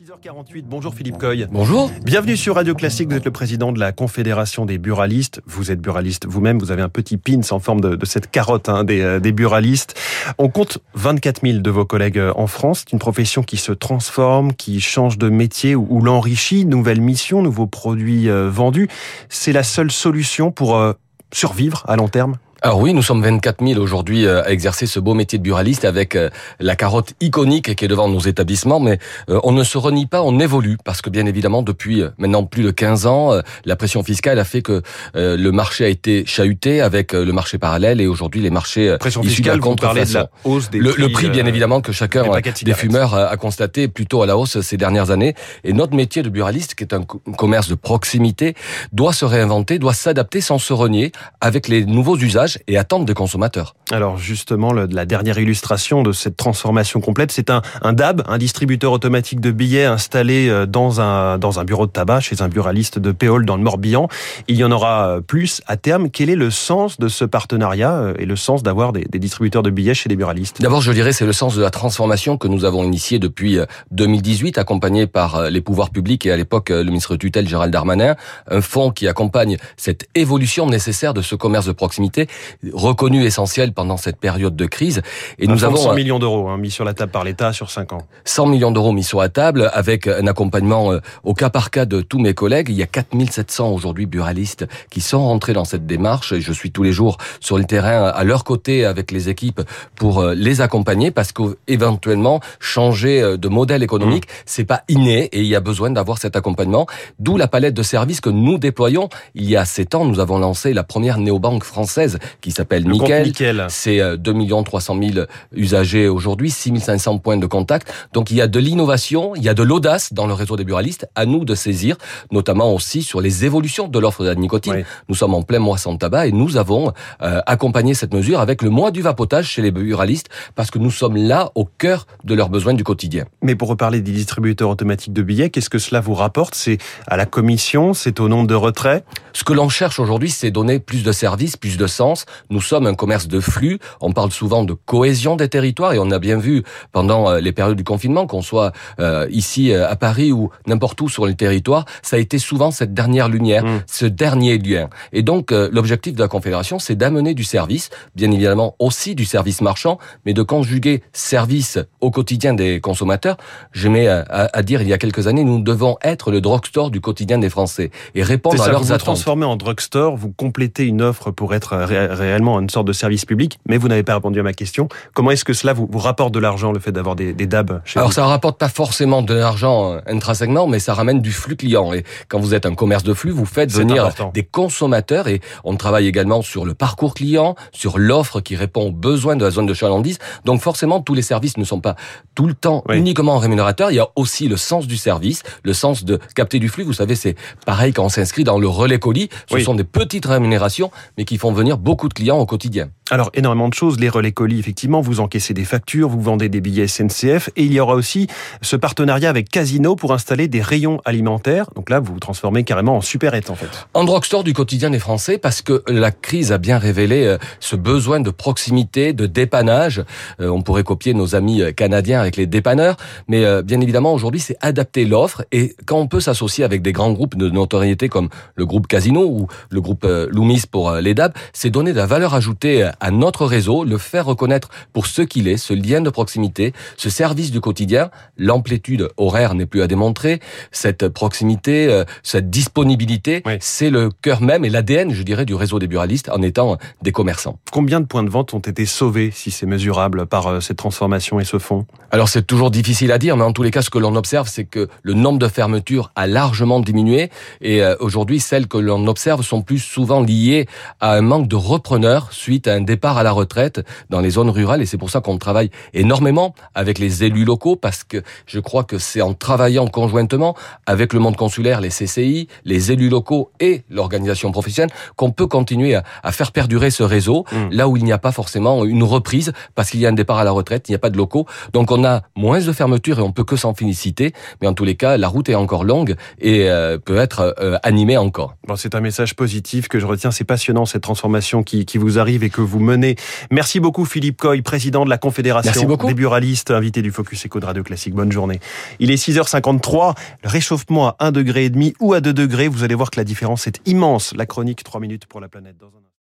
6h48, bonjour Philippe Coy. Bonjour. Bienvenue sur Radio Classique, vous êtes le président de la Confédération des buralistes. Vous êtes buraliste vous-même, vous avez un petit pins en forme de, cette carotte hein, des, euh, des, buralistes. On compte 24 000 de vos collègues euh, en France. C'est une profession qui se transforme, qui change de métier ou, l'enrichit, nouvelles missions, nouveaux produits euh, vendus. C'est la seule solution pour survivre à long terme? Alors oui, nous sommes 24 000 aujourd'hui euh, à exercer ce beau métier de buraliste avec euh, la carotte iconique qui est devant nos établissements, mais euh, on ne se renie pas, on évolue. Parce que bien évidemment depuis maintenant plus de 15 ans, la pression fiscale a fait que le marché a été chahuté avec le marché parallèle et aujourd'hui les marchés pression fiscale, de la hausse des le, prix, le prix bien évidemment que chacun des, fumeurs a, constaté plutôt à la hausse ces dernières années. Et notre métier de buraliste qui est un commerce de proximité doit se réinventer, doit s'adapter sans se renier avec les nouveaux usages et attentes des consommateurs. Alors justement, la dernière illustration de cette transformation complète, c'est un, un, DAB, un distributeur automatique de billets installé euh, dans un, dans un bureau de tabac chez un buraliste de Péole dans le Morbihan. Il y en aura euh, plus à terme. Quel est le sens de ce partenariat euh, et le sens d'avoir des, des, distributeurs de billets chez des buralistes? D'abord, je dirais c'est le sens de la transformation que nous avons initiée depuis 2018, accompagné par les pouvoirs publics et à l'époque le ministre tutelle Gérald Darmanin, un fonds qui accompagne cette évolution nécessaire de ce commerce de proximité reconnu essentiel pendant cette période de crise. Et nous avons 100 millions d'euros hein, mis sur la table par l'État sur 5 ans. 100 millions d'euros mis sur la table avec un accompagnement euh, au cas par cas de tous mes collègues. Il y a 4700 aujourd'hui buralistes qui sont rentrés dans cette démarche et je suis tous les jours sur le terrain à leur côté avec les équipes pour euh, les accompagner parce qu'éventuellement changer euh, de modèle économique, mmh. c'est pas inné et il y a besoin d'avoir cet accompagnement. D'où la palette de services que nous déployons. Il y a 7 ans, nous avons lancé la première néobanque française qui s'appelle Nickel. C'est 2 300 000 usagers aujourd'hui, 6500 points de contact. Donc il y a de l'innovation, il y a de l'audace dans le réseau des buralistes. À nous de saisir, notamment aussi sur les évolutions de l'offre de la nicotine. Nous sommes en plein mois sans tabac et nous avons euh, accompagné cette mesure avec le mois du vapotage chez les buralistes parce que nous sommes là au cœur de leurs besoins du quotidien. Mais pour reparler des distributeurs automatiques de billets, qu'est-ce que cela vous rapporte? C'est à la commission, c'est au nombre de retraits? Ce que l'on cherche aujourd'hui, c'est donner plus de services, plus de sens. Nous sommes un commerce de flux. On parle souvent de cohésion des territoires et on a bien vu pendant euh, les périodes du confinement, qu'on soit euh, ici euh, à Paris ou n'importe où sur le territoire, ça a été souvent cette dernière lumière, mmh. ce dernier lien. Et donc l'objectif de la Confédération, c'est d'amener du service, bien évidemment aussi du service marchand, mais de conjuguer service au quotidien des consommateurs. Je mets à, à, dire il y a quelques années, nous devons être le drugstore du quotidien des Français et répondre à leurs vous attentes. Vous transformez en drugstore, vous complétez une offre pour être réellement une sorte de service public, mais vous n'avez pas répondu à ma question. Comment est-ce que cela vous, vous rapporte de l'argent, le fait d'avoir des, des DAB chez Alors vous ça rapporte pas forcément de l'argent euh, intrinsèquement, mais ça ramène du flux client. Et quand vous êtes un commerce de flux, vous faites venir des consommateurs et on travaille également sur le parcours client, sur l'offre qui répond aux besoins de la zone de chalandise. Donc forcément, tous les services ne sont pas tout le temps uniquement rémunérateurs. Il y a aussi le sens du service, le sens de capter du flux. Vous savez, c'est pareil quand on s'inscrit dans le relais colis. Ce sont des petites rémunérations, mais qui font venir beaucoup de clients au quotidien. Alors, énormément de choses. Les relais colis, effectivement, vous encaissez des factures, vous vendez des billets SNCF. Et il y aura aussi ce partenariat avec Casino pour installer des rayons alimentaires. Donc là, vous vous transformez carrément en super-être, en fait. En drugstore du quotidien des Français, parce que la crise a bien révélé euh, ce besoin de proximité, de dépannage. Euh, on pourrait copier nos amis euh, canadiens avec les dépanneurs. Mais bien évidemment, aujourd'hui, c'est adapter l'offre. Et quand on peut s'associer avec des grands groupes de notoriété comme le groupe Casino ou le groupe Loomis pour les DAB, c'est donner de la valeur ajoutée à notre réseau, le faire reconnaître pour ce qu'il est, ce lien de proximité, ce service du quotidien. L'amplitude horaire n'est plus à démontrer. Cette proximité, euh, cette disponibilité, c'est le cœur même et l'ADN, je dirais, du réseau des buralistes en étant des commerçants. Combien de points de vente ont été sauvés, si c'est mesurable, par euh, cette transformation et ce fonds? Alors c'est toujours difficile à dire, mais en tous les cas, ce que l'on observe, c'est que le nombre de fermetures a largement diminué et euh, aujourd'hui, celles que l'on observe sont plus souvent liées à un manque de repreneurs suite à un départ à la retraite dans les zones rurales et c'est pour ça qu'on travaille énormément avec les élus locaux parce que je crois que c'est en travaillant conjointement avec le monde consulaire, les CCI, les élus locaux et l'organisation professionnelle qu'on peut continuer à, faire perdurer ce réseau mmh. là où il n'y a pas forcément une reprise parce qu'il y a un départ à la retraite, il n'y a pas de locaux. Donc on a moins de fermetures et on peut que s'en féliciter. Mais en tous les cas, la route est encore longue et euh, peut être euh, animée encore. Bon, c'est un message positif que je retiens. C'est passionnant cette transformation qui, qui vous arrive et que vous Merci beaucoup Philippe Coy, président de la Confédération des buralistes, invité du Focus Eco de Radio Classique. Bonne journée. Il est 6h53, le réchauffement à 1,5 degré ou à 2 degrés, vous allez voir que la différence est immense. La chronique 3 minutes pour la planète dans un